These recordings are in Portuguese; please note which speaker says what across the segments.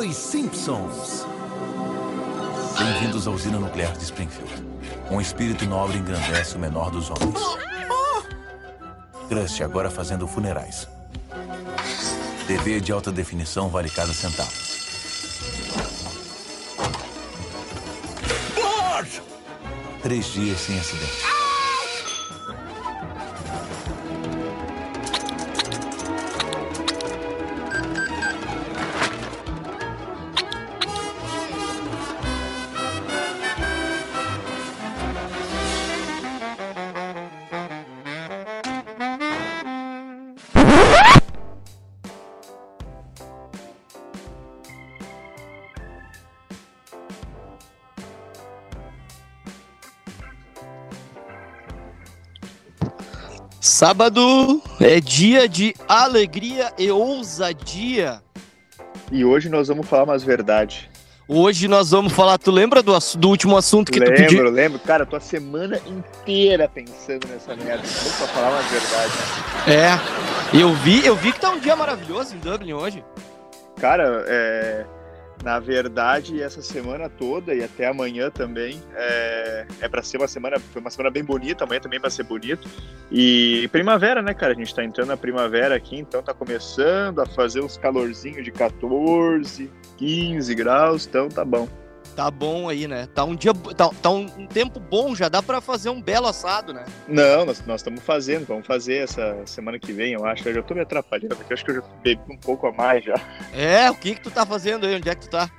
Speaker 1: Os Simpsons. Bem-vindos à usina nuclear de Springfield. Um espírito nobre engrandece o menor dos homens. Crust agora fazendo funerais. TV de alta definição vale cada centavo. Três dias sem acidente.
Speaker 2: Sábado é dia de alegria e ousadia.
Speaker 3: E hoje nós vamos falar umas verdades.
Speaker 2: Hoje nós vamos falar. Tu lembra do, do último assunto que
Speaker 3: lembro,
Speaker 2: tu pediu?
Speaker 3: lembro. Cara, tô a semana inteira pensando nessa merda. Vamos pra falar umas verdades.
Speaker 2: É. Eu vi, eu vi que tá um dia maravilhoso em Dublin hoje.
Speaker 3: Cara, é, na verdade, essa semana toda e até amanhã também é, é para ser uma semana, foi uma semana bem bonita, amanhã também vai ser bonito. E primavera, né, cara? A gente tá entrando na primavera aqui, então tá começando a fazer uns calorzinhos de 14, 15 graus, então tá bom.
Speaker 2: Tá bom aí, né? Tá um dia, tá, tá um, tempo bom, já dá pra fazer um belo assado, né?
Speaker 3: Não, nós estamos fazendo, vamos fazer essa semana que vem, eu acho. Eu já tô me atrapalhando, porque eu acho que eu já bebi um pouco a mais já.
Speaker 2: É, o que que tu tá fazendo aí? Onde é que tu tá?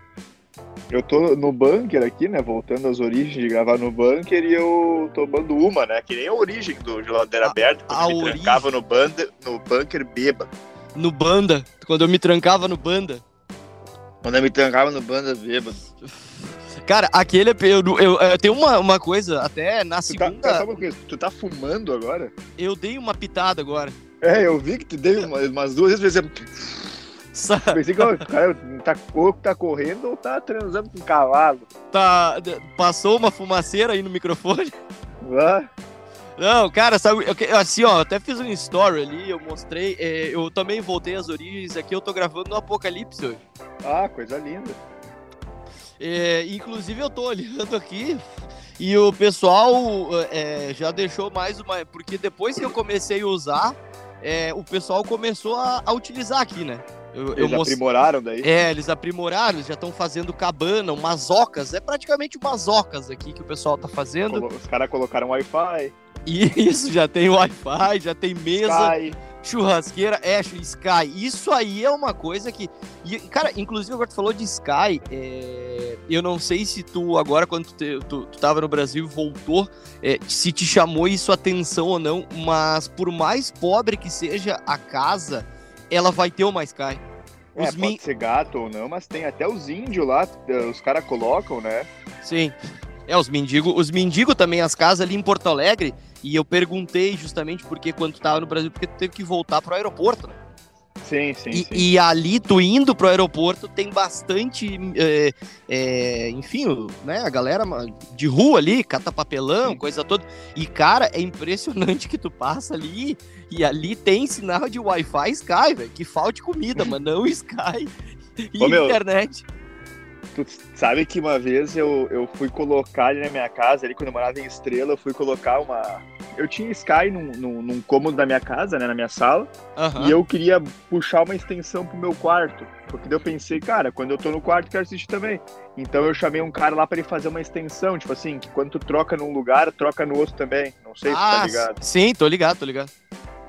Speaker 3: Eu tô no bunker aqui, né? Voltando às origens de gravar no bunker e eu tomando uma, né? Que nem a origem do geladeira
Speaker 2: A-
Speaker 3: aberta,
Speaker 2: a
Speaker 3: quando eu me
Speaker 2: origem.
Speaker 3: trancava no, banda, no bunker bêbado.
Speaker 2: No Banda, quando eu me trancava no Banda.
Speaker 3: Quando eu me trancava no banda bêbado.
Speaker 2: Cara, aquele. Eu, eu, eu tenho uma, uma coisa, até na
Speaker 3: Tu tá,
Speaker 2: segunda.
Speaker 3: tá, sabe uma coisa? Tu tá fumando agora?
Speaker 2: Eu dei uma pitada agora.
Speaker 3: É, eu vi que tu deu uma- umas duas vezes.
Speaker 2: Sabe?
Speaker 3: pensei que o cara tá, ou tá correndo ou tá transando com um cavalo.
Speaker 2: Tá, passou uma fumaceira aí no microfone.
Speaker 3: Ah,
Speaker 2: Não, cara, sabe, eu assim, ó, até fiz um story ali, eu mostrei, é, eu também voltei às origens aqui, eu tô gravando no Apocalipse hoje.
Speaker 3: ah, coisa linda.
Speaker 2: É, inclusive eu tô olhando aqui e o pessoal é, já deixou mais uma, porque depois que eu comecei a usar, é, o pessoal começou a, a utilizar aqui, né? Eu, eu
Speaker 3: Eles
Speaker 2: mostrei-
Speaker 3: aprimoraram daí.
Speaker 2: É, eles aprimoraram, eles já estão fazendo cabana, umas ocas, é praticamente umas ocas aqui que o pessoal tá fazendo.
Speaker 3: Os caras colocaram Wi-Fi,
Speaker 2: isso, já tem Wi-Fi, já tem mesa,
Speaker 3: Sky.
Speaker 2: churrasqueira, é, Sky. Isso aí é uma coisa que. e, cara, inclusive agora tu falou de Sky. é, eu não sei se tu, agora, quando tu, te- tu, tu tava no Brasil e voltou, é, se te chamou isso atenção ou não, mas por mais pobre que seja a casa, ela vai ter uma Sky.
Speaker 3: É,
Speaker 2: Os
Speaker 3: pode ser gato ou não, mas tem até os índios lá, eh, os caras colocam, né?
Speaker 2: Sim. É, os mendigos, os mendigos também, as casas ali em Porto Alegre, e eu perguntei justamente porque quando tu tava no Brasil, porque tu teve que voltar pro aeroporto, né?
Speaker 3: Sim, sim,
Speaker 2: E,
Speaker 3: sim.
Speaker 2: e ali, tu indo pro aeroporto, tem bastante, é, é, enfim, né, a galera de rua ali, cata papelão,
Speaker 3: Sim.
Speaker 2: coisa toda. E, cara, é impressionante que tu passa ali e ali tem sinal de Wi-Fi Sky, velho. Que falte comida, mas não Sky e
Speaker 3: Ô, meu,
Speaker 2: internet.
Speaker 3: Tu sabe que uma vez eu, eu fui colocar ali na minha casa, ali quando eu morava em Estrela, eu fui colocar uma. Eu tinha Sky num, num, num cômodo da minha casa, né, na minha sala,
Speaker 2: Aham.
Speaker 3: e eu queria puxar uma extensão pro meu quarto. Porque daí eu pensei, cara, quando eu tô no quarto, eu quero assistir também. Então eu chamei um cara lá pra ele fazer uma extensão, tipo assim, que quando tu troca num lugar, troca no outro também. Não sei se tá
Speaker 2: Ah,
Speaker 3: ligado.
Speaker 2: sim, tô ligado, tô ligado.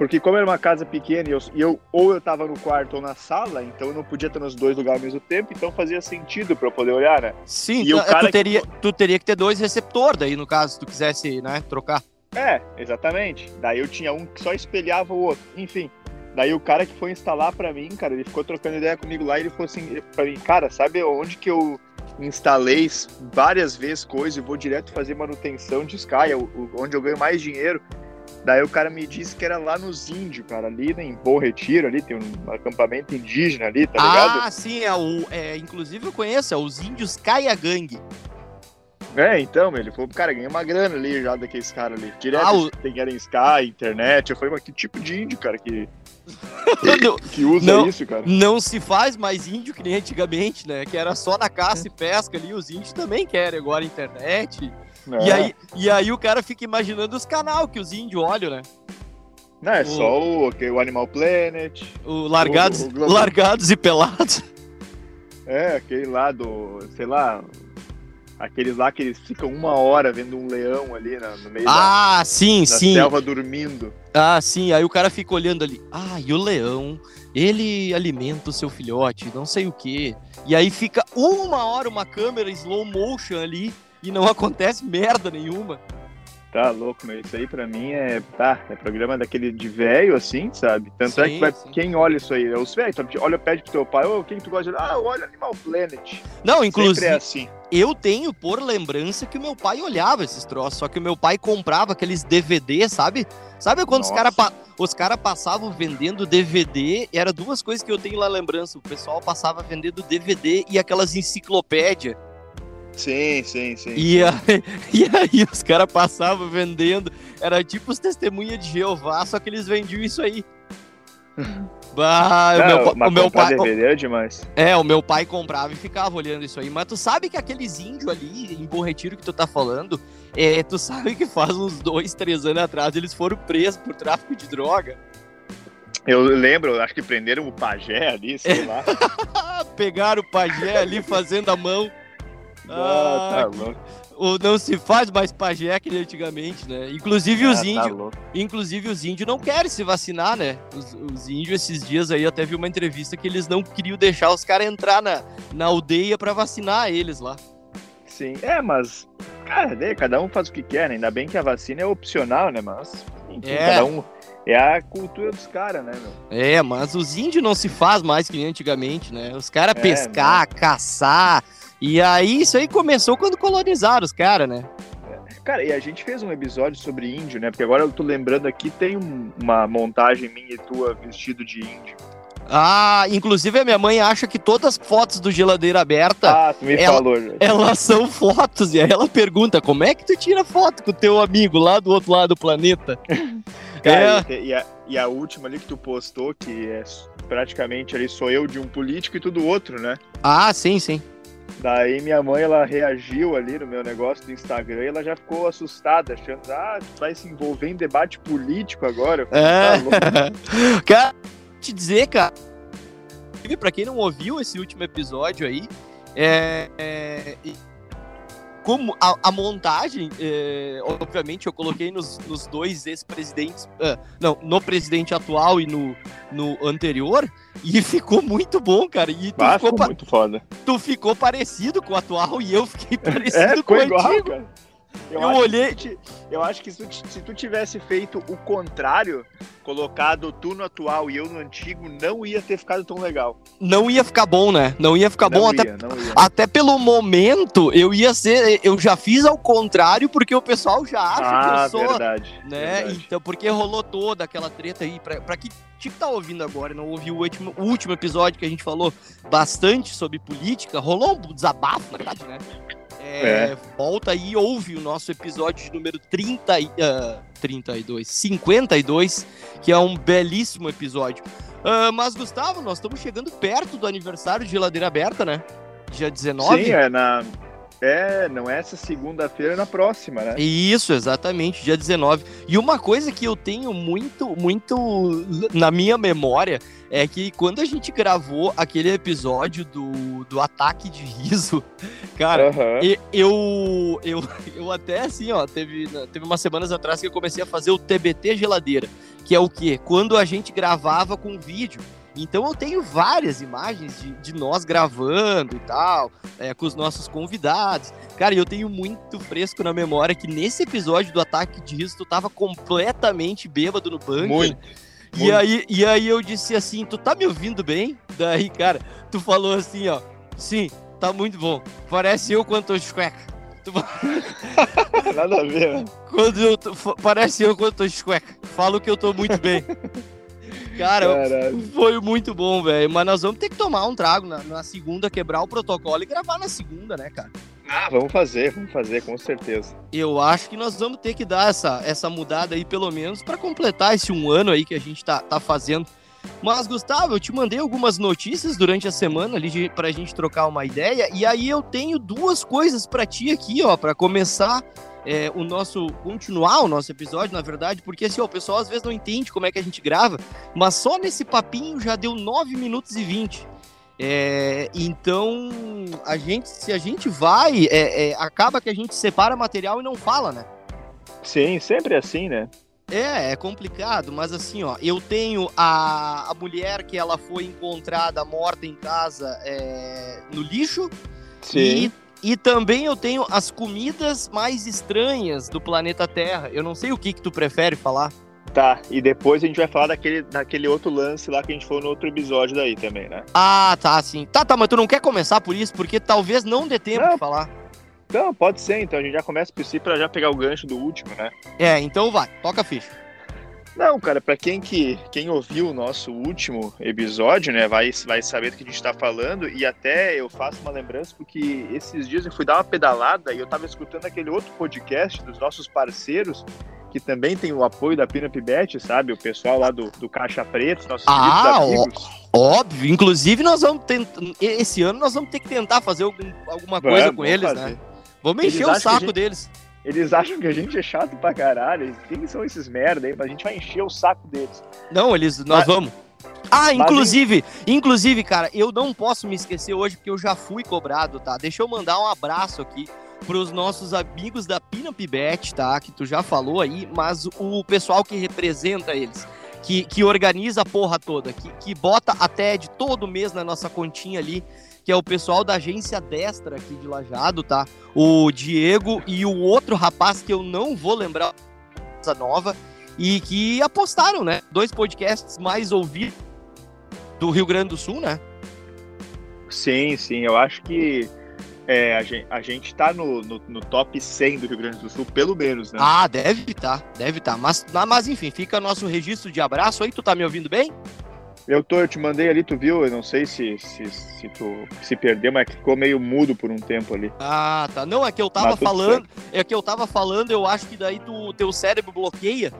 Speaker 3: Porque como era uma casa pequena e eu, eu- ou eu tava no quarto ou na sala, então eu não podia estar nos dois lugares ao mesmo tempo, então fazia sentido pra eu poder olhar, né?
Speaker 2: Sim,
Speaker 3: E
Speaker 2: tu,
Speaker 3: o cara
Speaker 2: tu
Speaker 3: que-
Speaker 2: teria, tu teria que ter dois receptores daí, no caso, se tu quisesse, né, trocar.
Speaker 3: É, exatamente. Daí eu tinha um que só espelhava o outro. Enfim. Daí o cara que foi instalar pra mim, cara, ele ficou trocando ideia comigo lá e ele falou assim pra mim, cara, sabe onde que eu instalei várias vezes coisa e vou direto fazer manutenção de Sky, é onde eu ganho mais dinheiro? Daí o cara me disse que era lá nos índios, cara, ali né, em Bom Retiro, ali tem um acampamento indígena ali, tá ligado?
Speaker 2: ah, sim, é o. É, inclusive eu conheço, é os índios Kaiagang.
Speaker 3: É, então, ele falou, cara, ganhei uma grana ali já daqueles caras ali. Direto
Speaker 2: Ah, o-
Speaker 3: tem era em Sky, internet. Eu falei, mas que tipo de índio, cara, que
Speaker 2: Não-
Speaker 3: que usa
Speaker 2: Não.
Speaker 3: isso, cara.
Speaker 2: Não se faz mais índio que nem antigamente, né? Que era só na caça e pesca ali. Os índios também querem agora internet. E,
Speaker 3: É.
Speaker 2: aí, e aí o cara fica imaginando os canal que os índios olham, né?
Speaker 3: Não, é
Speaker 2: o-
Speaker 3: só o, ok, o Animal Planet.
Speaker 2: O largados,
Speaker 3: O- o
Speaker 2: largados e pelados.
Speaker 3: É, aquele lá do, sei lá, aqueles lá que eles ficam uma hora vendo um leão ali na- no meio da,
Speaker 2: Ah, sim,
Speaker 3: da
Speaker 2: sim.
Speaker 3: selva dormindo.
Speaker 2: Ah, sim. Aí o cara fica olhando ali. Ah, e o leão, ele alimenta o seu filhote, não sei o quê. E aí fica uma hora uma câmera slow motion ali e não acontece merda nenhuma.
Speaker 3: Tá louco, meu. Isso aí pra mim é. Tá, é programa daquele de velho, assim, sabe? Tanto é
Speaker 2: Sim,
Speaker 3: que vai, quem olha isso aí? É os velhos. Olha, pede pro teu pai, ô, quem tu gosta de. Ah, olha Animal Planet.
Speaker 2: Não,
Speaker 3: Sempre
Speaker 2: inclusive,
Speaker 3: é assim.
Speaker 2: eu tenho por lembrança que o meu pai olhava esses troços, só que o meu pai comprava aqueles DVD, sabe? Sabe quando os
Speaker 3: Nossa.
Speaker 2: caras os cara passavam vendendo DVD? Era duas coisas que eu tenho lá lembrança. O pessoal passava vendendo DVD e aquelas enciclopédias.
Speaker 3: Sim, sim, sim.
Speaker 2: E aí, e aí os caras passavam vendendo. Era tipo os testemunhas de Jeová, só que eles vendiam isso aí. Bah, o
Speaker 3: Não,
Speaker 2: meu, pa-
Speaker 3: mas
Speaker 2: o meu pai.
Speaker 3: DVD é demais.
Speaker 2: É, o meu pai comprava e ficava olhando isso aí. Mas tu sabe que aqueles índios ali, em Bom Retiro que tu tá falando, é, tu sabe que faz uns dois, três anos atrás eles foram presos por tráfico de droga.
Speaker 3: Eu lembro, acho que prenderam o pajé ali, sei lá.
Speaker 2: Ah, pegaram o pajé ali fazendo a mão.
Speaker 3: Ah,
Speaker 2: Ah,
Speaker 3: tá louco.
Speaker 2: o- não se faz mais pajé que nem antigamente, né? Inclusive os
Speaker 3: Ah, tá
Speaker 2: índios.
Speaker 3: louco.
Speaker 2: Inclusive, os índios não querem se vacinar, né? Os, os índios, esses dias aí, até vi uma entrevista que eles não queriam deixar os caras entrar na, na aldeia pra vacinar eles lá.
Speaker 3: Sim, é, mas. Cara, daí cada um faz o que quer, né? Ainda bem que a vacina é opcional, né? Mas. Enfim,
Speaker 2: É.
Speaker 3: cada um. É a cultura dos caras, né, meu?
Speaker 2: É, mas os índios não se faz mais que nem antigamente, né? Os caras
Speaker 3: É,
Speaker 2: pescar, caçar. E aí, isso aí começou quando colonizaram os caras, né?
Speaker 3: Cara, e a gente fez um episódio sobre índio, né? Porque agora eu tô lembrando aqui, tem um- uma montagem minha e tua vestido de índio.
Speaker 2: Ah, inclusive a minha mãe acha que todas as fotos do Geladeira Aberta,
Speaker 3: Ah, tu me
Speaker 2: ela-
Speaker 3: falou, já.
Speaker 2: elas são fotos. E aí ela pergunta, como é que tu tira foto com o teu amigo lá do outro lado do planeta?
Speaker 3: Cara,
Speaker 2: É.
Speaker 3: e, a, e a última ali que tu postou, que é praticamente ali sou eu de um político e tu do outro, né?
Speaker 2: Ah, sim, sim.
Speaker 3: Daí minha mãe, ela reagiu ali no meu negócio do Instagram e ela já ficou assustada, achando, ah, vai se envolver em debate político agora? Falei,
Speaker 2: É.
Speaker 3: "Tá louco."
Speaker 2: cara, te dizer, cara. Pra quem não ouviu esse último episódio aí, é. é, como a, a montagem, é, obviamente, eu coloquei nos, nos dois ex-presidentes. ah, não, no presidente atual e no, no anterior, e ficou muito bom, cara. E tu,
Speaker 3: Ah,
Speaker 2: ficou,
Speaker 3: muito foda.
Speaker 2: tu ficou parecido com o atual e eu fiquei parecido
Speaker 3: É,
Speaker 2: com o
Speaker 3: igual,
Speaker 2: antigo.
Speaker 3: cara.
Speaker 2: Eu
Speaker 3: que
Speaker 2: olhei-
Speaker 3: eu acho que se tu, se tu tivesse feito o contrário, colocado tu no atual e eu no antigo, não ia ter ficado tão legal.
Speaker 2: Não ia ficar bom, né? Não ia ficar bom
Speaker 3: não
Speaker 2: até
Speaker 3: ia, ia.
Speaker 2: Até pelo momento, eu ia ser. Eu já fiz ao contrário, porque o pessoal já acha
Speaker 3: Ah,
Speaker 2: que eu sou.
Speaker 3: verdade.
Speaker 2: né?
Speaker 3: verdade.
Speaker 2: Então, porque rolou toda aquela treta aí. Pra, pra que tipo tá ouvindo agora, e não ouviu o último, o último episódio que a gente falou bastante sobre política, rolou um desabafo, na né? É, Volta e ouve o nosso episódio de número 30 e, ah, 32, 52, que é um belíssimo episódio. Ah, mas, Gustavo, nós estamos chegando perto do aniversário de Geladeira Aberta, né? Dia 19.
Speaker 3: Sim, é na. É, não é essa segunda-feira, é na próxima, né?
Speaker 2: Isso, exatamente, dia 19. E uma coisa que eu tenho muito, muito na minha memória é que quando a gente gravou aquele episódio do, do ataque de riso, cara, e- eu, eu, eu até assim, ó, teve, teve umas semanas atrás que eu comecei a fazer o TBT geladeira, que é o quê? Quando a gente gravava com vídeo. Então eu tenho várias imagens de, de nós gravando e tal, é, com os nossos convidados. Cara, eu tenho muito fresco na memória que nesse episódio do ataque de riso tu tava completamente bêbado no bunker.
Speaker 3: Muito.
Speaker 2: E
Speaker 3: muito.
Speaker 2: aí, e aí eu disse assim, tu tá me ouvindo bem? Daí, cara, tu falou assim, ó, sim, tá muito bom. Parece eu quando tô de cueca. Tu
Speaker 3: Nada a ver, né?
Speaker 2: quando eu tô- parece eu quando tô de cueca. Falo que eu tô muito bem. Cara,
Speaker 3: Caralho.
Speaker 2: foi muito bom, velho. Mas nós vamos ter que tomar um trago na, na segunda, quebrar o protocolo e gravar na segunda, né, cara?
Speaker 3: Ah, vamos fazer, vamos fazer, com certeza.
Speaker 2: Eu acho que nós vamos ter que dar essa, essa mudada aí, pelo menos, pra completar esse um ano aí que a gente tá, tá fazendo. Mas, Gustavo, eu te mandei algumas notícias durante a semana ali pra gente trocar uma ideia. E aí eu tenho duas coisas para ti aqui, ó, para começar é, o nosso. continuar o nosso episódio, na verdade, porque assim, ó, o pessoal às vezes não entende como é que a gente grava, mas só nesse papinho já deu 9 minutos e 20. É, então, a gente, se a gente vai, é, é, acaba que a gente separa material e não fala, né?
Speaker 3: Sim, sempre assim, né?
Speaker 2: É, é complicado, mas assim, ó, eu tenho a, a mulher que ela foi encontrada morta em casa é, no lixo.
Speaker 3: Sim.
Speaker 2: E, e também eu tenho as comidas mais estranhas do planeta Terra. Eu não sei o que, que tu prefere falar.
Speaker 3: Tá, e depois a gente vai falar daquele, daquele outro lance lá que a gente falou no outro episódio daí também, né?
Speaker 2: Ah, tá, sim. Tá, tá, mas tu não quer começar por isso? Porque talvez não dê tempo
Speaker 3: Não.
Speaker 2: de falar.
Speaker 3: Não, pode ser, então a gente já começa por si pra já pegar o gancho do último, né?
Speaker 2: É, então vai, toca a ficha.
Speaker 3: Não, cara, pra quem que quem ouviu o nosso último episódio, né, vai, vai saber do que a gente tá falando e até eu faço uma lembrança porque esses dias eu fui dar uma pedalada e eu tava escutando aquele outro podcast dos nossos parceiros que também tem o apoio da Pinup Bet, sabe? O pessoal lá do, do Caixa Preto, nossos
Speaker 2: Ah,
Speaker 3: amigos.
Speaker 2: Óbvio, inclusive nós vamos tentar. Esse ano nós vamos ter que tentar fazer algum- alguma coisa
Speaker 3: Vamos
Speaker 2: com eles,
Speaker 3: fazer.
Speaker 2: né? Vamos
Speaker 3: Eles
Speaker 2: encher o saco
Speaker 3: gente-
Speaker 2: deles.
Speaker 3: Eles acham que a gente é chato pra caralho. Quem são esses merda aí? A gente vai encher o saco deles.
Speaker 2: Não, eles. Nós
Speaker 3: Mas-
Speaker 2: vamos. Ah, inclusive, inclusive, cara, eu não posso me esquecer hoje porque eu já fui cobrado, tá? Deixa eu mandar um abraço aqui pros nossos amigos da Pinup Bet, tá? Que tu já falou aí, mas o pessoal que representa eles, que, que organiza a porra toda, que, que bota até de todo mês na nossa continha ali, que é o pessoal da agência Destra aqui de Lajado, tá? O Diego e o outro rapaz que eu não vou lembrar essa nova e que apostaram, né? Dois podcasts mais ouvidos do Rio Grande do Sul, né?
Speaker 3: Sim, sim. Eu acho que é, a, gente, a gente tá no, no, no top 100 do Rio Grande do Sul, pelo menos, né?
Speaker 2: Ah, deve estar, deve estar. Mas, mas enfim, fica nosso registro de abraço aí. Tu tá me ouvindo bem?
Speaker 3: Eu tô, eu te mandei ali, tu viu? Eu não sei se, se, se tu se perdeu, mas ficou meio mudo por um tempo ali.
Speaker 2: Ah, tá. Não, é que eu tava
Speaker 3: Mas
Speaker 2: falando, é que eu tava falando, eu acho que daí tu, teu cérebro bloqueia.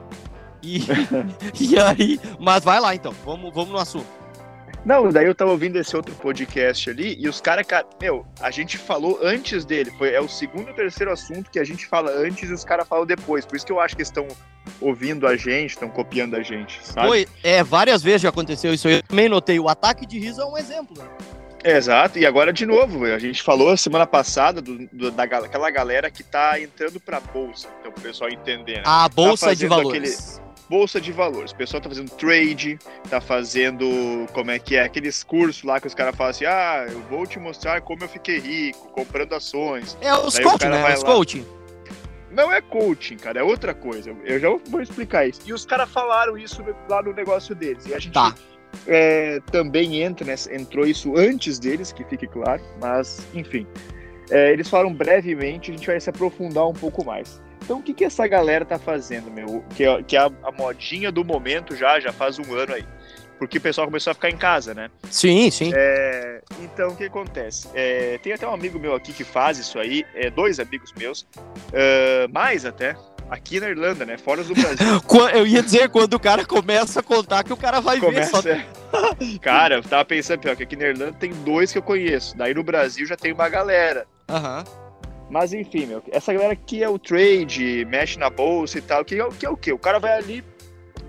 Speaker 2: E, e aí, mas vai lá então, vamos, vamos no assunto.
Speaker 3: Não, daí eu tava ouvindo esse outro podcast ali e os caras, cara, meu, a gente falou antes dele. Foi, é o segundo ou terceiro assunto que a gente fala antes e os caras falam depois. Por isso que eu acho que eles estão ouvindo a gente, estão copiando a gente, sabe?
Speaker 2: Foi, é, várias vezes já aconteceu isso aí. Eu também notei. O ataque de riso é um exemplo. né?
Speaker 3: Exato, e agora de novo, a gente falou semana passada do, do- da gal- aquela galera que tá entrando pra bolsa, então o pessoal entender, né?
Speaker 2: A bolsa de
Speaker 3: fazendo
Speaker 2: valores.
Speaker 3: Bolsa de valores, o pessoal tá fazendo trade, tá fazendo, como é que é, aqueles cursos lá que os caras falam assim, ah, eu vou te mostrar como eu fiquei rico, comprando ações.
Speaker 2: É os
Speaker 3: Daí o
Speaker 2: coaching, né? Os
Speaker 3: lá.
Speaker 2: coaching.
Speaker 3: Não é coaching, cara, é outra coisa, eu já vou explicar isso. E os caras falaram isso lá no negócio deles, e a gente
Speaker 2: Tá.
Speaker 3: é, também entra nessa, entrou isso antes deles, que fique claro, mas enfim. É, eles falaram brevemente, a gente vai se aprofundar um pouco mais. Então, o que, que essa galera tá fazendo, meu? Que é, que é a, a modinha do momento já, já faz um ano aí. Porque o pessoal começou a ficar em casa, né?
Speaker 2: Sim, sim.
Speaker 3: É, então, o que acontece? É, tem até um amigo meu aqui que faz isso aí, é, dois amigos meus, é, mais até, aqui na Irlanda, né? Fora do Brasil.
Speaker 2: Eu ia dizer, quando o cara começa a contar que o cara vai ver só.
Speaker 3: Começa. Cara, eu tava pensando, pior, que aqui na Irlanda tem dois que eu conheço. Daí no Brasil já tem uma galera.
Speaker 2: Aham.
Speaker 3: Mas enfim, meu, essa galera que é o trade, mexe na bolsa e tal, que é, o- que é o quê? O cara vai ali,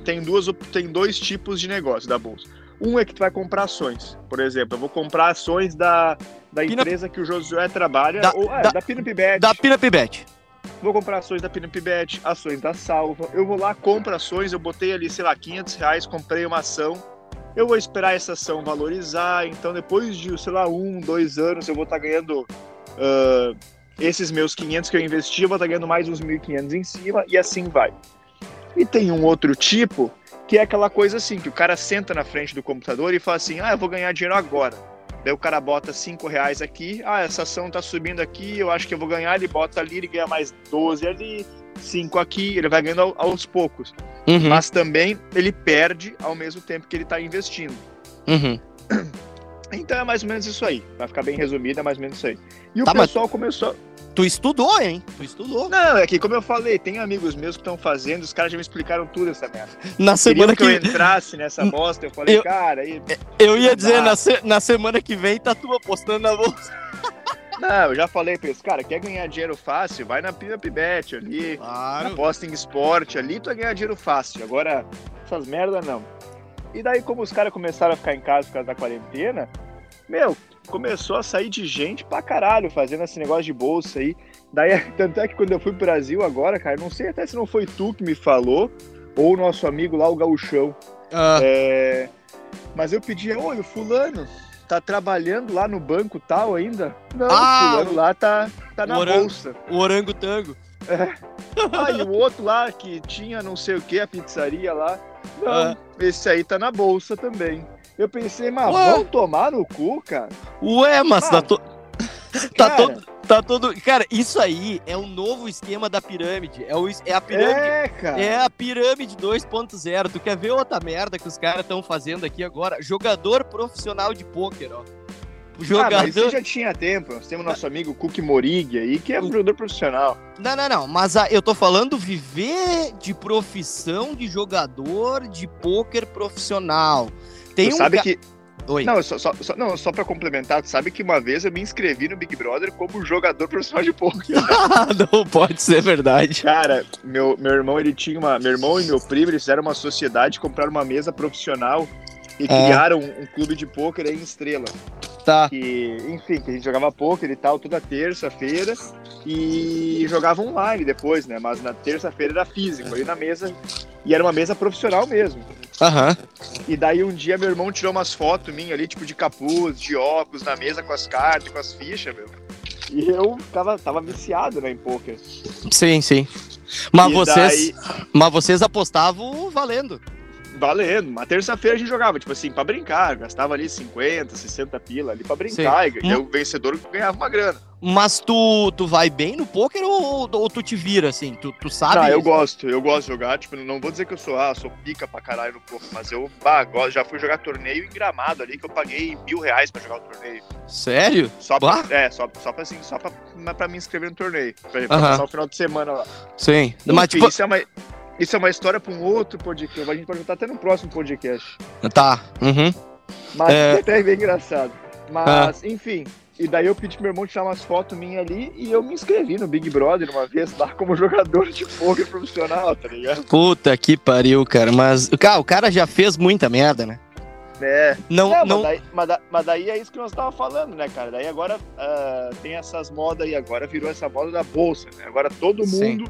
Speaker 3: tem, duas, tem dois tipos de negócio da bolsa. Um é que tu vai comprar ações. Por exemplo, eu vou comprar ações da, da
Speaker 2: Pina-
Speaker 3: empresa que o Josué trabalha,
Speaker 2: Da-
Speaker 3: ou é,
Speaker 2: da-
Speaker 3: da, Pinup Bet.
Speaker 2: Da Pinup Bet.
Speaker 3: Vou comprar ações da Pinup Bet, ações da Salva. Eu vou lá, compro ações, eu botei ali, sei lá, 500 reais, comprei uma ação. Eu vou esperar essa ação valorizar, então depois de, sei lá, um, dois anos, eu vou estar ganhando ah, esses meus 500 que eu investi, eu vou estar ganhando mais uns 1.500 em cima, e assim vai. E tem um outro tipo, que é aquela coisa assim, que o cara senta na frente do computador e fala assim, ah, eu vou ganhar dinheiro agora. Daí o cara bota 5 reais aqui, ah, essa ação tá subindo aqui, eu acho que eu vou ganhar, ele bota ali, ele ganha mais 12 ali, 5 aqui, ele vai ganhando ao- aos poucos.
Speaker 2: Uhum,
Speaker 3: Mas também ele perde ao mesmo tempo que ele tá investindo.
Speaker 2: uhum.
Speaker 3: Então é mais ou menos isso aí. Vai ficar bem resumido, é mais ou menos isso aí. E o
Speaker 2: Tá, mas-
Speaker 3: pessoal começou.
Speaker 2: tu estudou, hein? Tu estudou.
Speaker 3: Não, é que como eu falei, tem amigos meus que estão fazendo, os caras já me explicaram tudo essa merda.
Speaker 2: Na semana
Speaker 3: que,
Speaker 2: que,
Speaker 3: eu entrasse nessa bosta, eu falei,
Speaker 2: Eu-
Speaker 3: cara, aí.
Speaker 2: eu ia dizer, na, se- na semana que vem tá tu apostando na bolsa.
Speaker 3: Não, eu já falei pra eles, cara, quer ganhar dinheiro fácil? Vai na PinUpBet ali,
Speaker 2: Claro.
Speaker 3: aposta em esporte ali, tu vai ganhar dinheiro fácil. Agora, essas merda não. E daí, como os caras começaram a ficar em casa por causa da quarentena, meu, começou a sair de gente pra caralho fazendo esse negócio de bolsa aí. Daí, tanto é que quando eu fui pro Brasil agora, cara, não sei até se não foi tu que me falou, ou o nosso amigo lá, o Gauchão.
Speaker 2: Ah,
Speaker 3: É, Mas eu pedi, oi, o fulano tá trabalhando lá no banco tal ainda? Não,
Speaker 2: Ah,
Speaker 3: o fulano lá tá, tá na
Speaker 2: orango.
Speaker 3: bolsa.
Speaker 2: o orangotango.
Speaker 3: Ah, e o outro lá que tinha não sei o que, a pizzaria lá. Não,
Speaker 2: Ah.
Speaker 3: esse aí tá na bolsa também. Eu pensei, mas vão tomar no cu, cara?
Speaker 2: Ué, mas
Speaker 3: Ah,
Speaker 2: tá, to- tá todo. Tá todo. Cara, isso aí é um novo esquema da pirâmide. É, o, é a pirâmide.
Speaker 3: É, cara.
Speaker 2: É a pirâmide 2.0. Tu quer ver outra merda que os caras estão fazendo aqui agora? Jogador profissional de pôquer, ó.
Speaker 3: Ah, mas
Speaker 2: Jogador.
Speaker 3: isso já tinha tempo. Nós temos nosso amigo Cook Morig aí, que é um jogador profissional.
Speaker 2: Não, não, não. Mas ah, eu tô falando viver de profissão de jogador de pôquer profissional. Tem
Speaker 3: tu
Speaker 2: um
Speaker 3: sabe
Speaker 2: ca-
Speaker 3: que
Speaker 2: Oi.
Speaker 3: Não, só, só, só- não, só pra complementar, tu sabe que uma vez eu me inscrevi no Big Brother como jogador profissional de poker.
Speaker 2: não pode ser verdade.
Speaker 3: Cara, meu, meu irmão, ele tinha uma. Meu irmão e meu primo, eles fizeram uma sociedade, compraram uma mesa profissional e
Speaker 2: É.
Speaker 3: criaram um, um clube de pôquer aí em Estrela.
Speaker 2: Tá.
Speaker 3: Que, enfim, que a gente jogava pôquer e tal toda terça-feira e jogava online depois, né? Mas na terça-feira era físico, ali na mesa. E era uma mesa profissional mesmo.
Speaker 2: Aham.
Speaker 3: E daí um dia meu irmão tirou umas fotos minhas ali, tipo de capuz, de óculos, na mesa com as cartas, com as fichas, meu. E eu tava, tava viciado, né, em pôquer.
Speaker 2: Sim, sim. Mas
Speaker 3: E
Speaker 2: vocês,
Speaker 3: daí-
Speaker 2: mas vocês apostavam valendo.
Speaker 3: Valendo. Uma terça-feira a gente jogava, tipo assim, pra brincar. Gastava ali 50, 60 pila ali pra brincar. E, e
Speaker 2: Hum.
Speaker 3: o vencedor ganhava uma grana.
Speaker 2: Mas tu, tu vai bem no pôquer ou, ou tu te vira, assim? Tu, tu sabe?
Speaker 3: Ah, eu gosto, eu gosto de jogar. Tipo, não vou dizer que eu sou, ah, sou pica pra caralho no poker, mas eu ah, gosto, já fui jogar torneio em gramado ali, que eu paguei mil reais pra jogar o torneio.
Speaker 2: Sério?
Speaker 3: Só pra,
Speaker 2: Bah.
Speaker 3: é, só, só pra assim, só pra, pra me inscrever no torneio. Pra, pra
Speaker 2: Aham.
Speaker 3: passar o final de semana lá.
Speaker 2: Sim. Mas,
Speaker 3: Enfim,
Speaker 2: tipo...
Speaker 3: isso, é uma, isso é uma história pra um outro podcast. A gente pode botar até no próximo podcast.
Speaker 2: Tá. Uhum.
Speaker 3: Mas
Speaker 2: É.
Speaker 3: é até bem engraçado. Mas, enfim. E daí eu pedi pro meu irmão tirar umas fotos minhas ali e eu me inscrevi no Big Brother uma vez lá como jogador de poker profissional, tá ligado?
Speaker 2: Puta que pariu, cara. Mas, cara, o cara já fez muita merda, né?
Speaker 3: É.
Speaker 2: Não,
Speaker 3: É,
Speaker 2: não...
Speaker 3: Mas, daí, mas, da- mas daí é isso que nós tava falando, né, cara? Daí agora ah, tem essas modas aí, agora virou essa moda da bolsa, né? Agora todo
Speaker 2: Sim.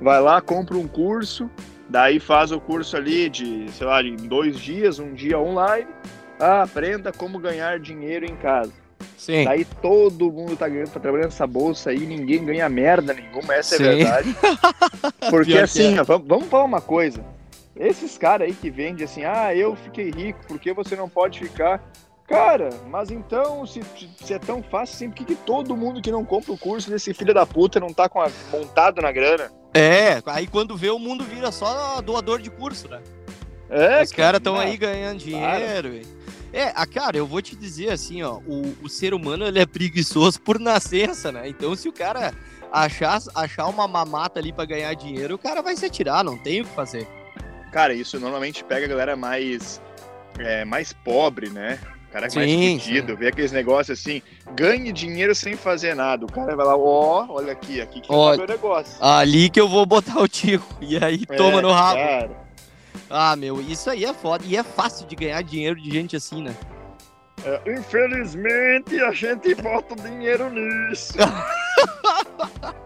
Speaker 3: Vai lá, compra um curso, daí faz o curso ali de, sei lá, em dois dias, um dia online. Ah, aprenda como ganhar dinheiro em casa.
Speaker 2: Sim.
Speaker 3: Daí todo mundo tá ganhando, tá trabalhando nessa bolsa aí, ninguém ganha merda nenhuma, essa
Speaker 2: Sim.
Speaker 3: é a verdade. Porque assim,
Speaker 2: é.
Speaker 3: ó, vamos, falar uma coisa. Esses caras aí que vendem assim, ah, eu fiquei rico, por que você não pode ficar? Cara, mas então, se, se é tão fácil assim, por que, que todo mundo que não compra o curso desse filho da puta não tá com a, montado na grana?
Speaker 2: É, aí quando vê o mundo vira só doador de curso, né?
Speaker 3: É,
Speaker 2: Os caras estão aí ganhando dinheiro. velho. É, a cara, eu vou te dizer assim, ó, o, o ser humano ele é preguiçoso por nascença, né? Então se o cara achar, achar uma mamata ali pra ganhar dinheiro, o cara vai se atirar, não tem o que fazer.
Speaker 3: Cara, isso normalmente pega a galera mais, é, mais pobre, né? Cara mais
Speaker 2: Sim,
Speaker 3: fudido, vê aqueles negócios assim, ganhe dinheiro sem fazer nada. O cara vai lá, ó, olha aqui, aqui que
Speaker 2: Ó,
Speaker 3: tá meu negócio.
Speaker 2: Ali que eu vou botar o tico. E aí toma
Speaker 3: É,
Speaker 2: no rabo.
Speaker 3: Cara,
Speaker 2: Ah, meu, isso aí é foda. E é fácil de ganhar dinheiro de gente assim, né?
Speaker 3: é, infelizmente a gente bota o dinheiro nisso.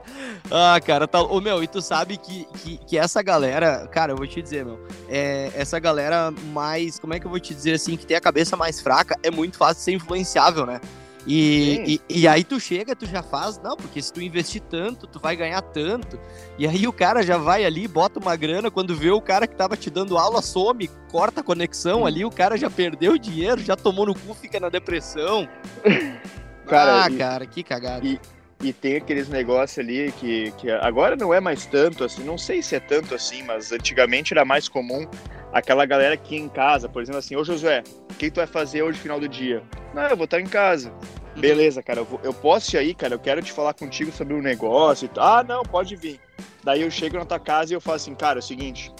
Speaker 2: Ah, cara, tá. Ô, meu, e tu sabe que, que, que essa galera, cara, eu vou te dizer, meu, é, essa galera mais, como é que eu vou te dizer assim, que tem a cabeça mais fraca, é muito fácil ser influenciável, né? E, e, e aí tu chega, tu já faz, não, porque se tu investir tanto, tu vai ganhar tanto. E aí o cara já vai ali, bota uma grana, quando vê o cara que tava te dando aula some, corta a conexão ali, o cara já perdeu o dinheiro, já tomou no cu, fica na depressão.
Speaker 3: Cara,
Speaker 2: ah,
Speaker 3: e-
Speaker 2: cara, que cagada.
Speaker 3: e- E tem aqueles negócios ali que, que agora não é mais tanto assim, não sei se é tanto assim, mas antigamente era mais comum aquela galera que ia em casa, por exemplo assim, ô Josué, o que tu vai fazer hoje final do dia? Não, eu vou estar em casa. Beleza, cara, eu, vou- eu posso ir aí, cara, eu quero te falar contigo sobre um negócio e tal. Ah, não, pode vir. Daí eu chego na tua casa e eu falo assim, cara, é o seguinte,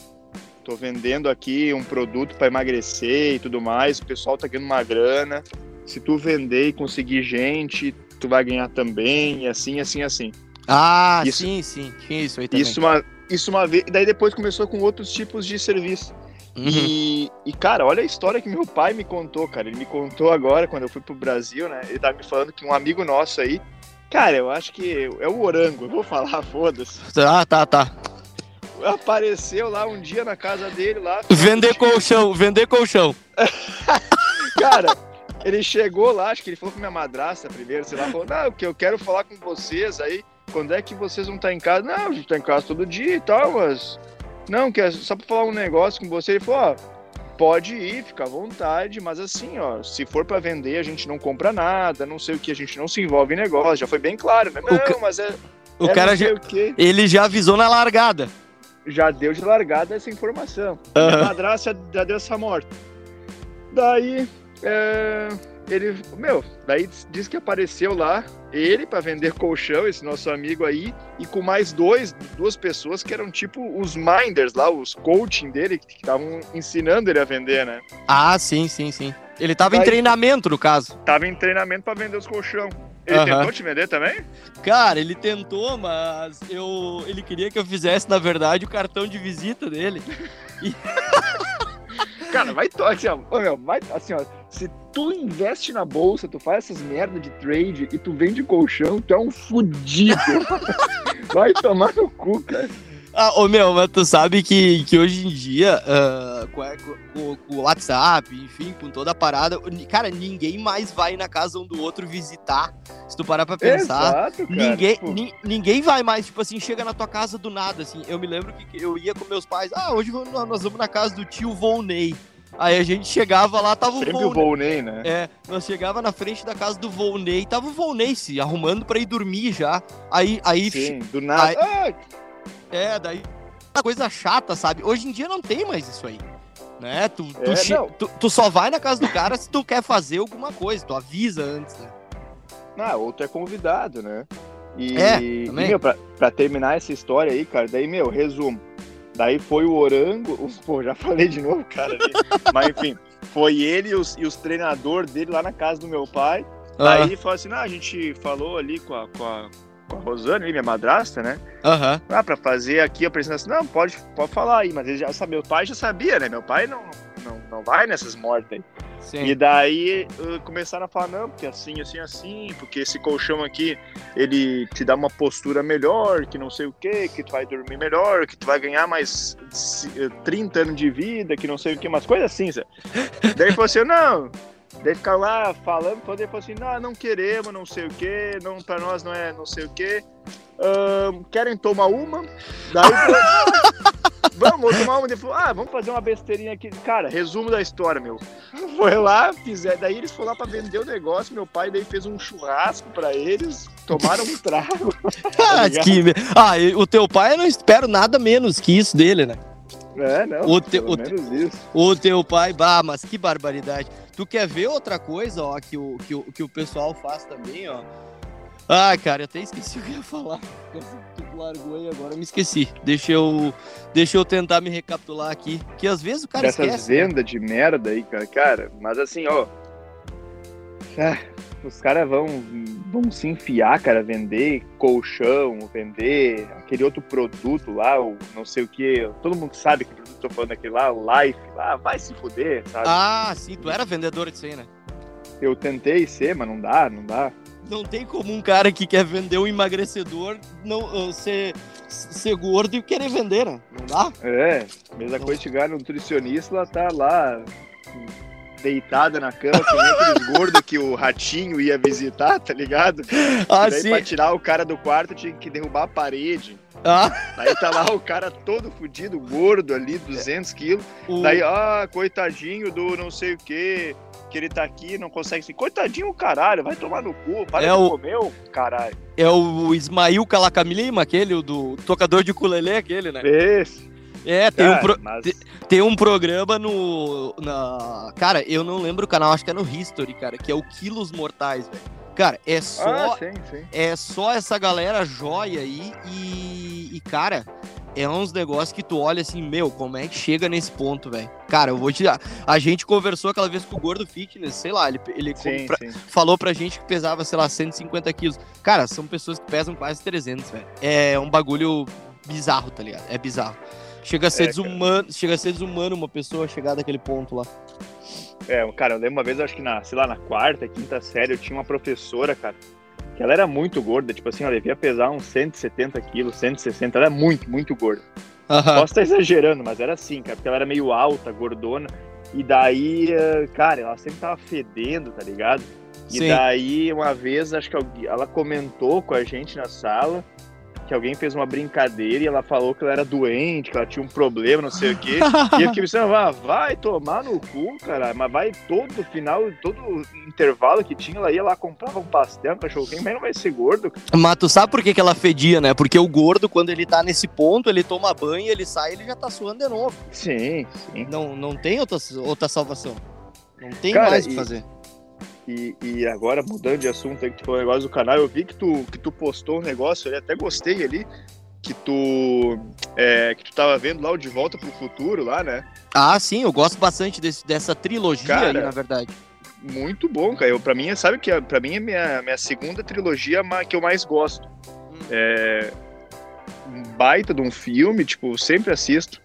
Speaker 3: tô vendendo aqui um produto pra emagrecer e tudo mais, o pessoal tá ganhando uma grana. Se tu vender e conseguir gente, tu vai ganhar também, e assim, assim, assim.
Speaker 2: Ah,
Speaker 3: Isso-
Speaker 2: sim, sim. Tinha isso aí também.
Speaker 3: Isso uma, isso uma vez. Daí depois começou com outros tipos de serviço.
Speaker 2: Uhum.
Speaker 3: E, e, cara, olha a história que meu pai me contou, cara. Ele me contou agora, quando eu fui pro Brasil, né? Ele tava me falando que um amigo nosso aí. Cara, eu acho que é o Orango, eu vou falar, foda-se.
Speaker 2: Tá, tá, tá.
Speaker 3: Apareceu lá um dia na casa dele lá.
Speaker 2: Vender colchão, vender colchão.
Speaker 3: Cara, ele chegou lá, acho que ele falou com minha madrasta primeiro, sei lá, falou, não, que eu quero falar com vocês aí, quando é que vocês vão estar em casa? Não, a gente tá em casa todo dia e tal, mas. Não, que é só pra falar um negócio com você. Ele falou, ó, pode ir, fica à vontade, mas assim, ó, se for pra vender, a gente não compra nada, não sei o que, a gente não se envolve em negócio, já foi bem claro, né? Não,
Speaker 2: ca-
Speaker 3: mas é.
Speaker 2: O
Speaker 3: é
Speaker 2: cara já,
Speaker 3: o
Speaker 2: ele já avisou na largada.
Speaker 3: já deu de largada essa informação. Minha
Speaker 2: Aham.
Speaker 3: madrasta já deu essa morte. Daí, é, ele, meu, daí diz que apareceu lá ele para vender colchão, esse nosso amigo aí, e com mais dois, duas pessoas que eram tipo os minders lá, os coaching dele, que estavam ensinando ele a vender, né?
Speaker 2: Ah, sim, sim, sim. Ele tava em
Speaker 3: Daí-
Speaker 2: treinamento, no caso.
Speaker 3: Tava em treinamento para vender os colchão. Ele
Speaker 2: Aham.
Speaker 3: tentou te vender também?
Speaker 2: Cara, ele tentou, mas eu, ele queria que eu fizesse, na verdade, o cartão de visita dele.
Speaker 3: Cara, vai to- assim, ó, meu, vai assim, ó, se tu investe na bolsa, tu faz essas merda de trade e tu vende colchão, tu é um fudido. vai tomar no cu, cara.
Speaker 2: Ah, ô meu, mas tu sabe que, que hoje em dia, ah, com, o WhatsApp, enfim, com toda a parada, cara, ninguém mais vai na casa um do outro visitar. Se tu parar pra pensar.
Speaker 3: Exato, cara.
Speaker 2: Ninguém,
Speaker 3: tipo,
Speaker 2: ni- ninguém vai mais, tipo assim, chega na tua casa do nada, assim. Eu me lembro que eu ia com meus pais, ah, hoje vamos- nós vamos na casa do tio Volney. Aí a gente chegava lá, tava o
Speaker 3: sempre o
Speaker 2: Volney.
Speaker 3: Volney, né?
Speaker 2: É, nós chegava na frente da casa do Volney, tava o Volney se arrumando pra ir dormir já. Aí, aí,
Speaker 3: Sim, do nada. Ah,
Speaker 2: é, daí, uma coisa chata, sabe? Hoje em dia não tem mais isso aí. Né? Tu, tu,
Speaker 3: É,
Speaker 2: tu, tu só vai na casa do cara se tu quer fazer alguma coisa, tu avisa antes, né?
Speaker 3: não, outro é convidado, né? E,
Speaker 2: É,
Speaker 3: e, meu, pra, pra terminar essa história aí, cara, daí, meu, resumo. Daí foi o Orango, o- pô, já falei de novo, cara. ali. Mas enfim, foi ele e os, e os treinadores dele lá na casa do meu pai.
Speaker 2: Ah,
Speaker 3: Daí falou assim, não, a gente falou ali com a, com a, com a Rosana, ali, minha madrasta, né?
Speaker 2: Aham.
Speaker 3: Ah, pra fazer aqui a apresentação. Não, pode, pode falar aí, mas ele já sabe, meu pai já sabia, né? Meu pai não, não, não vai nessas mortes aí.
Speaker 2: Sim.
Speaker 3: E daí uh, começaram a falar, não, porque assim, assim, assim, porque esse colchão aqui, ele te dá uma postura melhor, que não sei o que, que tu vai dormir melhor, que tu vai ganhar mais ci- eh, 30 anos de vida, que não sei o que, umas coisas assim, sabe? daí ele falou assim, não. Daí ficaram lá falando, ele falou assim, não, não queremos, não sei o que, não, pra nós não é não sei o que. querem tomar uma? Daí falou, vamos, tomar uma. Ele falou, ah, vamos fazer uma besteirinha aqui. Cara, resumo da história, meu. Foi lá, fizer, daí eles foram lá pra vender o negócio, meu pai daí fez um churrasco pra eles, tomaram um trago.
Speaker 2: Ah, me- ah, e o teu pai eu não espero nada menos que isso dele, né?
Speaker 3: É, não,
Speaker 2: O te- o te-. O teu pai, bah, mas que barbaridade. Tu quer ver outra coisa, ó, que o, que o, que o pessoal faz também, ó? Ah, cara, eu até esqueci o que eu ia falar. Tu largou aí agora, eu me esqueci. Deixa eu, deixa eu tentar me recapitular aqui. Que às vezes o cara
Speaker 3: Dessas
Speaker 2: esquece. né?
Speaker 3: vendas de merda aí, cara. Cara, mas assim, ó. ah, os caras vão, vão se enfiar, cara, vender colchão, vender aquele outro produto lá, o não sei o que. Todo mundo sabe que produto eu tô falando aquele lá, o Life, lá, vai se fuder, sabe?
Speaker 2: Ah, sim, tu era vendedor disso aí, né?
Speaker 3: Eu tentei ser, mas não dá, não dá.
Speaker 2: Não tem como um cara que quer vender um emagrecedor não ah, ser, ser gordo e querer vender, né? Não dá?
Speaker 3: É, mesma
Speaker 2: Não.
Speaker 3: coisa chegar no nutricionista, ela tá lá deitada na cama, que nem aqueles gordos que o ratinho ia visitar, tá ligado?
Speaker 2: Ah,
Speaker 3: E daí
Speaker 2: sim.
Speaker 3: pra tirar o cara do quarto tinha que derrubar a parede.
Speaker 2: Ah,
Speaker 3: Aí tá lá o cara todo fudido, gordo ali, 200 quilos.
Speaker 2: o...
Speaker 3: Daí, ah, coitadinho do não sei o que, que ele tá aqui, não consegue se. Coitadinho o caralho, vai tomar no cu, para
Speaker 2: É
Speaker 3: de
Speaker 2: o-
Speaker 3: comer, caralho.
Speaker 2: É o Ismail Kalakamelima, aquele, o do tocador de ukulele, aquele, né?
Speaker 3: Esse.
Speaker 2: É, tem, um,
Speaker 3: Cara,
Speaker 2: pro-
Speaker 3: mas...
Speaker 2: te- tem um programa no. Na... Cara, eu não lembro o canal, acho que é no History, cara, que é o Quilos Mortais, velho. Cara, é só,
Speaker 3: Ah, sim, sim.
Speaker 2: é só essa galera joia aí e, e, cara, é uns negócios que tu olha assim, meu, como é que chega nesse ponto, velho? Cara, eu vou te dar. A gente conversou aquela vez com o Gordo Fitness, sei lá, ele, ele
Speaker 3: Sim, sim.
Speaker 2: falou pra gente que pesava, sei lá, 150 quilos. Cara, são pessoas que pesam quase 300, velho. É um bagulho bizarro, tá ligado? É bizarro. Chega a ser
Speaker 3: É, cara.
Speaker 2: desumano, chega a ser desumano uma pessoa chegar daquele ponto lá.
Speaker 3: É, cara, eu lembro uma vez, acho que na, sei lá, na quarta, quinta série, eu tinha uma professora, cara, que ela era muito gorda, tipo assim, ela devia pesar uns 170 quilos, 160, ela é muito, muito gorda. Posso estar exagerando, mas era assim, cara, porque ela era meio alta, gordona, e daí, eh, cara, ela sempre tava fedendo, tá ligado? E
Speaker 2: Sim.
Speaker 3: daí, uma vez, acho que ela comentou com a gente na sala que alguém fez uma brincadeira e ela falou que ela era doente, que ela tinha um problema, não sei o quê. E eu fiquei pensando, ah, vai tomar no cu, cara. Mas vai todo final, todo intervalo que tinha, ela ia lá, comprava um pastel, um cachorro quente, mas não vai ser gordo.
Speaker 2: Mas tu sabe por que, que ela fedia, né? Porque o gordo, quando ele tá nesse ponto, ele toma banho, ele sai, ele já tá suando de novo.
Speaker 3: Sim, sim.
Speaker 2: Não, não tem outra, outra salvação. Não tem
Speaker 3: Cara,
Speaker 2: mais o que fazer.
Speaker 3: E, e agora, mudando de assunto que tu falou um negócio do canal, eu vi que tu, que tu postou um negócio ali, até gostei ali, que tu, é, que tu tava vendo lá o De Volta pro Futuro lá, né?
Speaker 2: Ah, sim, eu gosto bastante desse- dessa trilogia
Speaker 3: Cara,
Speaker 2: aí, na verdade.
Speaker 3: Muito bom, cara. Eu, pra mim, sabe que é- pra mim é minha, minha segunda trilogia que eu mais gosto. É um baita de um filme, tipo, sempre assisto.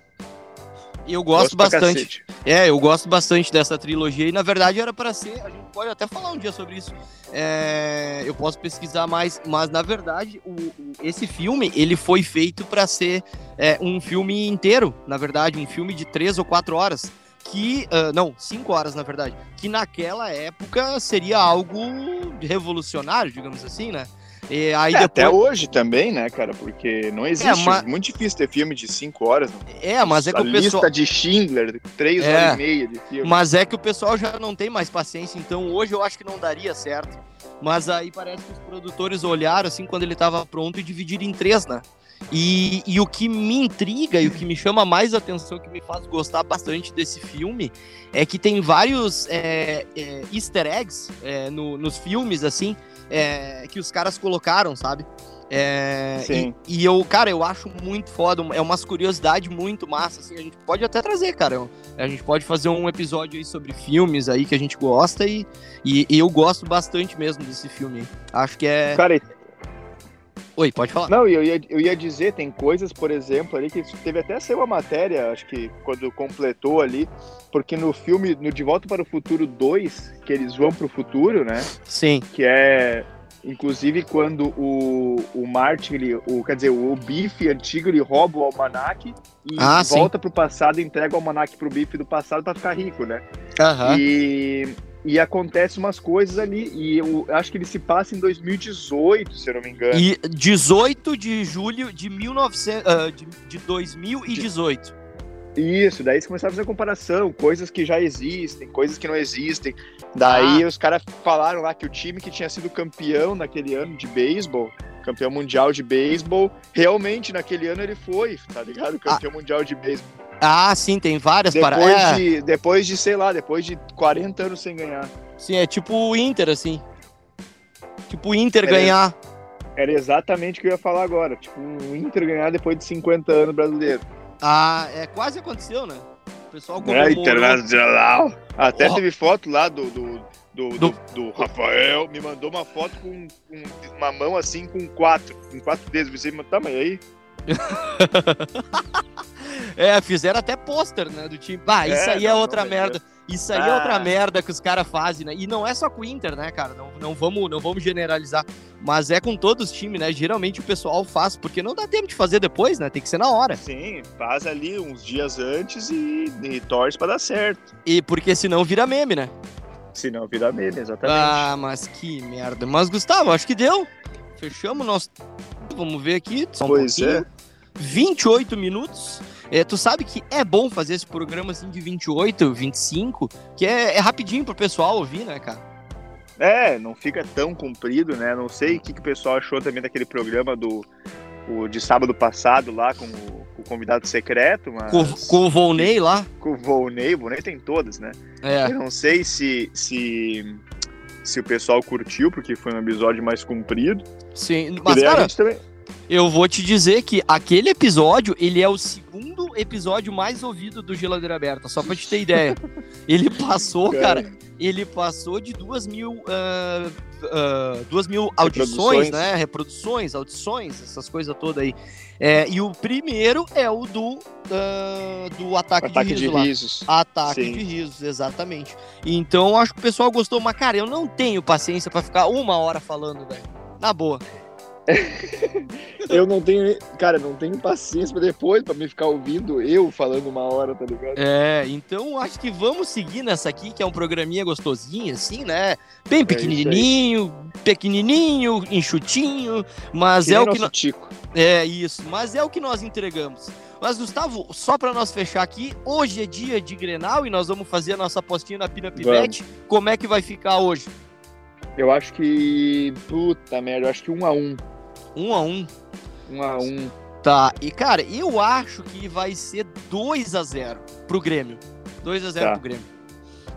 Speaker 2: E eu gosto,
Speaker 3: pra
Speaker 2: bastante. É, eu gosto bastante dessa trilogia e na verdade era para ser, a gente pode até falar um dia sobre isso. É, eu posso pesquisar mais, mas na verdade o, o- esse filme ele foi feito para ser é, um filme inteiro, na verdade, um filme de três ou quatro horas. Que, ah, não, cinco horas na verdade, que naquela época seria algo revolucionário, digamos assim, né? E aí
Speaker 3: É,
Speaker 2: depois,
Speaker 3: Até hoje também, né, cara? Porque não existe.
Speaker 2: mas-
Speaker 3: Muito difícil ter filme de 5 horas.
Speaker 2: é, mas é que
Speaker 3: a
Speaker 2: o pessoal,
Speaker 3: lista de Schindler, 3
Speaker 2: É.
Speaker 3: horas e meia de filme.
Speaker 2: Mas é que o pessoal já não tem mais paciência, então hoje eu acho que não daria certo. Mas aí parece que os produtores olharam assim quando ele estava pronto e dividiram em três, né? E, e o que me intriga e o que me chama mais atenção, que me faz gostar bastante desse filme, é que tem vários é, é, easter eggs é, no- nos filmes, assim, é, que os caras colocaram, sabe? É,
Speaker 3: Sim.
Speaker 2: E, e eu, cara, eu acho muito foda, é umas curiosidades muito massa, assim, a gente pode até trazer, cara, a gente pode fazer um episódio aí sobre filmes aí que a gente gosta e, e, e eu gosto bastante mesmo desse filme. Acho que é.
Speaker 3: Cara,
Speaker 2: Oi, pode falar.
Speaker 3: não, eu ia, eu ia dizer, tem coisas, por exemplo, ali que teve até ser uma matéria, acho que quando completou ali, porque no filme, no De Volta para o Futuro 2, que eles vão pro futuro, né?
Speaker 2: Sim.
Speaker 3: que é inclusive quando o, o Martin, ele, o, quer dizer, o Biff antigo, ele rouba o almanac e
Speaker 2: Ah,
Speaker 3: volta pro passado e entrega o almanac pro Biff do passado pra ficar rico, né?
Speaker 2: Aham.
Speaker 3: E, e acontece umas coisas ali, e eu acho que ele se passa em 2018, se eu não me engano.
Speaker 2: E 18 de julho de, 1900, ah, de, de 2018.
Speaker 3: Isso, daí eles começaram a fazer comparação, coisas que já existem, coisas que não existem. Daí
Speaker 2: Ah.
Speaker 3: os caras falaram lá que o time que tinha sido campeão naquele ano de beisebol, campeão mundial de beisebol, realmente naquele ano ele foi, tá ligado? Campeão mundial de beisebol.
Speaker 2: Ah, sim, tem várias
Speaker 3: Depois,
Speaker 2: paradas. É,
Speaker 3: de, depois de, sei lá, depois de 40 anos sem ganhar.
Speaker 2: sim, é tipo o Inter, assim. Tipo o Inter
Speaker 3: É.
Speaker 2: ganhar.
Speaker 3: Era exatamente o que eu ia falar agora. Tipo, o Inter ganhar depois de 50 anos brasileiro.
Speaker 2: Ah, é, quase aconteceu, né? O pessoal
Speaker 3: É,
Speaker 2: comemorou.
Speaker 3: internacional. Até
Speaker 2: Ó.
Speaker 3: teve foto lá do, do, do,
Speaker 2: Do-
Speaker 3: do- Rafael, me mandou uma foto com, com uma mão assim com quatro, com quatro dedos. Você me tá, mas aí?
Speaker 2: É, fizeram até pôster, né, do time. Bah, isso
Speaker 3: É,
Speaker 2: aí é
Speaker 3: não,
Speaker 2: outra
Speaker 3: não,
Speaker 2: merda. Isso aí é
Speaker 3: Ah.
Speaker 2: outra merda que os caras fazem, né? E não é só com o Inter, né, cara? Não, não, vamos, não vamos generalizar. Mas é com todos os times, né? Geralmente o pessoal faz, porque não dá tempo de fazer depois, né? Tem que ser na hora.
Speaker 3: Sim, faz ali uns dias antes e, e torce pra dar certo.
Speaker 2: E porque senão vira meme, né?
Speaker 3: Se não, vira meme, exatamente.
Speaker 2: Ah, mas que merda. Mas, Gustavo, acho que deu. Fechamos nosso. Vamos ver aqui. Só um
Speaker 3: Pois
Speaker 2: pouquinho.
Speaker 3: é.
Speaker 2: 28 minutos. É, tu sabe que é bom fazer esse programa assim de 28, 25, que é, é rapidinho pro pessoal ouvir, né, cara?
Speaker 3: É, não fica tão comprido, né? Não sei o que, que o pessoal achou também daquele programa do o de sábado passado lá com o, com o convidado secreto, mas
Speaker 2: Com, com o Volney lá.
Speaker 3: com o Volney, o Volney tem todas, né?
Speaker 2: É.
Speaker 3: Eu não sei se, se, se o pessoal curtiu, porque foi um episódio mais comprido.
Speaker 2: Sim, mas cara,
Speaker 3: também.
Speaker 2: eu vou te dizer que aquele episódio, ele é o segundo episódio mais ouvido do Geladeira Aberta, só pra te ter ideia. Ele passou, cara, ele passou de duas mil, ah, ah, duas mil audições,
Speaker 3: Reproduções.
Speaker 2: né? Reproduções, audições, essas coisas todas aí. É, e o primeiro é o do, ah, do ataque,
Speaker 3: Ataque
Speaker 2: de
Speaker 3: de
Speaker 2: riso lá.
Speaker 3: risos.
Speaker 2: Ataque
Speaker 3: Sim.
Speaker 2: de risos, exatamente. Então acho que o pessoal gostou, mas cara, eu não tenho paciência pra ficar uma hora falando, velho. Na boa.
Speaker 3: Eu não tenho. Cara, não tenho paciência pra depois, pra me ficar ouvindo eu falando uma hora, tá ligado?
Speaker 2: É, então acho que vamos seguir nessa aqui, que é um programinha gostosinho, assim, né? Bem
Speaker 3: É isso aí.
Speaker 2: pequenininho, pequenininho, enxutinho, mas
Speaker 3: Que
Speaker 2: é o que
Speaker 3: Tico.
Speaker 2: É isso, mas é o que nós entregamos. Mas, Gustavo, só pra nós fechar aqui, hoje é dia de Grenal e nós vamos fazer a nossa apostinha na Pina Pivete. Como é que vai ficar hoje?
Speaker 3: Eu acho que. Puta merda, eu acho que um a um.
Speaker 2: Um a um.
Speaker 3: Um a um.
Speaker 2: Tá, e cara, eu acho que vai ser 2 a 0 pro Grêmio. 2 a 0
Speaker 3: Tá.
Speaker 2: pro Grêmio.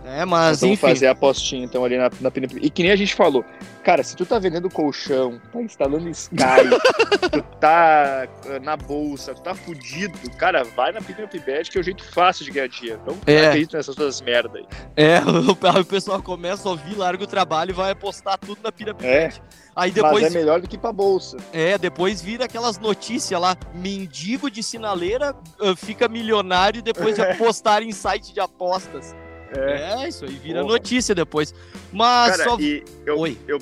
Speaker 2: É, mas
Speaker 3: vamos
Speaker 2: enfim.
Speaker 3: fazer a apostinha então ali na, na E que nem a gente falou, cara, se tu tá vendendo colchão, tá instalando Sky, tu tá eh, na bolsa, tu tá fudido, cara, vai na Pina Pibet que é o jeito fácil de ganhar dinheiro. Não
Speaker 2: É.
Speaker 3: acredito nessas duas merda aí.
Speaker 2: É, o, pessoal começa a ouvir, larga o trabalho e vai apostar tudo na Pina Pivete. Aí depois
Speaker 3: Mas é melhor do que pra bolsa.
Speaker 2: É, depois vira aquelas notícias lá, mendigo de sinaleira ah, fica milionário depois de apostar em site de apostas.
Speaker 3: É.
Speaker 2: É, isso aí vira
Speaker 3: Porra.
Speaker 2: notícia depois. Mas
Speaker 3: Cara,
Speaker 2: só.
Speaker 3: eu,
Speaker 2: Oi.
Speaker 3: eu.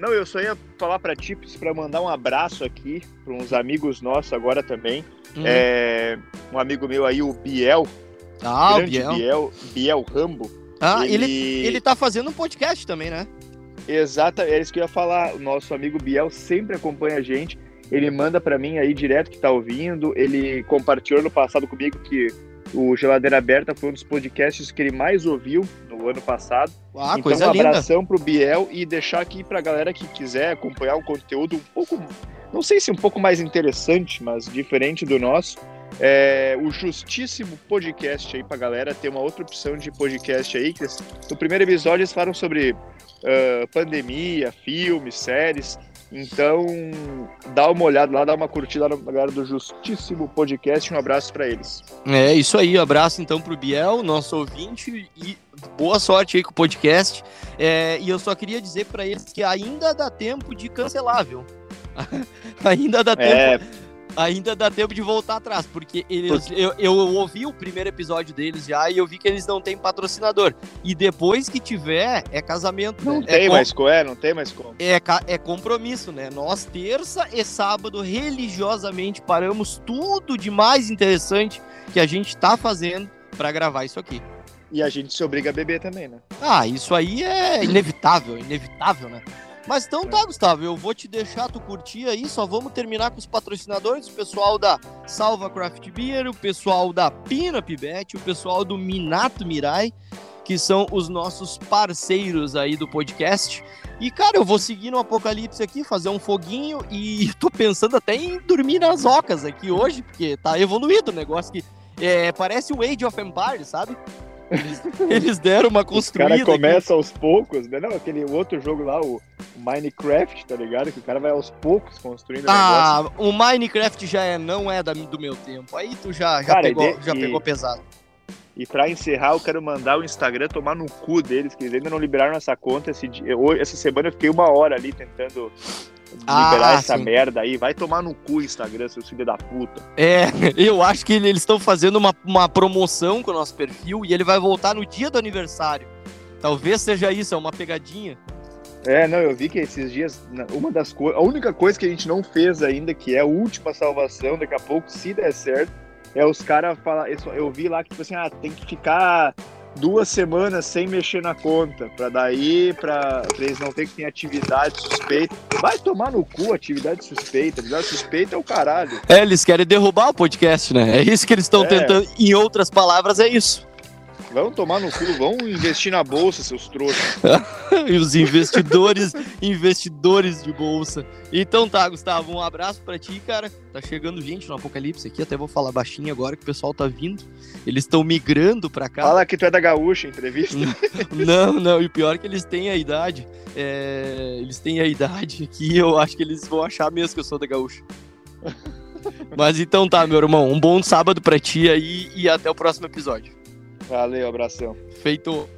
Speaker 3: Não, eu só ia falar pra ti, pra mandar um abraço aqui pra uns amigos nossos agora também.
Speaker 2: Hum.
Speaker 3: É, um amigo meu aí, o Biel,
Speaker 2: ah, o Biel.
Speaker 3: Biel, Biel Rambo.
Speaker 2: Ah, ele... ele tá fazendo um podcast também, né?
Speaker 3: Exata, é isso que eu ia falar. O nosso amigo Biel sempre acompanha a gente. Ele manda pra mim aí direto que tá ouvindo. Ele compartilhou no passado comigo que o Geladeira Aberta foi um dos podcasts que ele mais ouviu no ano passado.
Speaker 2: Ah,
Speaker 3: então,
Speaker 2: coisa
Speaker 3: um abração pro Biel e deixar aqui pra galera que quiser acompanhar um conteúdo um pouco, não sei se um pouco mais interessante, mas diferente do nosso. É, o Justíssimo Podcast aí pra galera ter uma outra opção de podcast aí. Que no primeiro episódio eles falaram sobre ah, pandemia, filmes, séries. Então, dá uma olhada lá, dá uma curtida na galera do Justíssimo Podcast. Um abraço pra eles.
Speaker 2: É isso aí, abraço então pro Biel, nosso ouvinte, e boa sorte aí com o podcast. É, e eu só queria dizer pra eles que ainda dá tempo de cancelar, viu? ainda dá tempo. Ainda dá tempo de voltar atrás, porque eles, eu, eu ouvi o primeiro episódio deles já e eu vi que eles não têm patrocinador. E depois que tiver, é casamento.
Speaker 3: não
Speaker 2: né?
Speaker 3: tem
Speaker 2: é,
Speaker 3: mais como, é, não tem mais como.
Speaker 2: é, é compromisso, né? Nós, terça e sábado, religiosamente, paramos tudo de mais interessante que a gente tá fazendo pra gravar isso aqui.
Speaker 3: E a gente se obriga a beber também, né?
Speaker 2: Ah, isso aí é inevitável, inevitável, né? Mas então tá, Gustavo, eu vou te deixar tu curtir aí, só vamos terminar com os patrocinadores, o pessoal da Salva Craft Beer, o pessoal da Pina Pibete, o pessoal do Minato Mirai, que são os nossos parceiros aí do podcast. E, cara, eu vou seguir no Apocalipse aqui, fazer um foguinho e tô pensando até em dormir nas ocas aqui hoje, porque tá evoluído o negócio que é, parece o Age of Empires, sabe? Eles, eles deram uma construída.
Speaker 3: caras
Speaker 2: aqui.
Speaker 3: começam aos poucos, né? Não, aquele outro jogo lá, o Minecraft, tá ligado? Que o cara vai aos poucos construindo o.
Speaker 2: Ah, o Minecraft já é, não é da, do meu tempo. Aí tu já, já,
Speaker 3: Cara,
Speaker 2: pegou,
Speaker 3: de-
Speaker 2: já pegou pesado.
Speaker 3: E pra encerrar, eu quero mandar o Instagram tomar no cu deles, que eles ainda não liberaram essa conta. Esse dia, hoje- essa semana eu fiquei uma hora ali tentando
Speaker 2: Ah,
Speaker 3: liberar essa
Speaker 2: sim.
Speaker 3: merda aí. Vai tomar no cu o Instagram, seus filhos da puta.
Speaker 2: É, eu acho que eles estão fazendo uma, uma promoção com o nosso perfil e ele vai voltar no dia do aniversário. Talvez seja isso, é uma pegadinha.
Speaker 3: É, não, eu vi que esses dias, uma das coisas, a única coisa que a gente não fez ainda, que é a última salvação, daqui a pouco, se der certo, é os caras falar. Eu, vi lá que, tipo assim, ah, tem que ficar duas semanas sem mexer na conta, pra daí, pra, pra eles não terem que ter atividade suspeita. Vai tomar no cu atividade suspeita, atividade suspeita é o caralho.
Speaker 2: É, eles querem derrubar o podcast, né? É isso que eles estão
Speaker 3: É.
Speaker 2: tentando. Em outras palavras, é isso.
Speaker 3: Vão tomar no cu, vão investir na bolsa, seus trouxas.
Speaker 2: e os investidores, investidores de bolsa. Então tá, Gustavo, um abraço para ti, cara. Tá chegando gente no Apocalipse aqui, até vou falar baixinho agora que o pessoal tá vindo. Eles estão migrando para cá.
Speaker 3: Fala que tu é da Gaúcha, entrevista.
Speaker 2: não, não, e o pior é que eles têm a idade. É... Eles têm a idade aqui, eu acho que eles vão achar mesmo que eu sou da Gaúcha. Mas então tá, meu irmão, um bom sábado para ti aí e até o próximo episódio.
Speaker 3: Valeu, abração.
Speaker 2: Feito.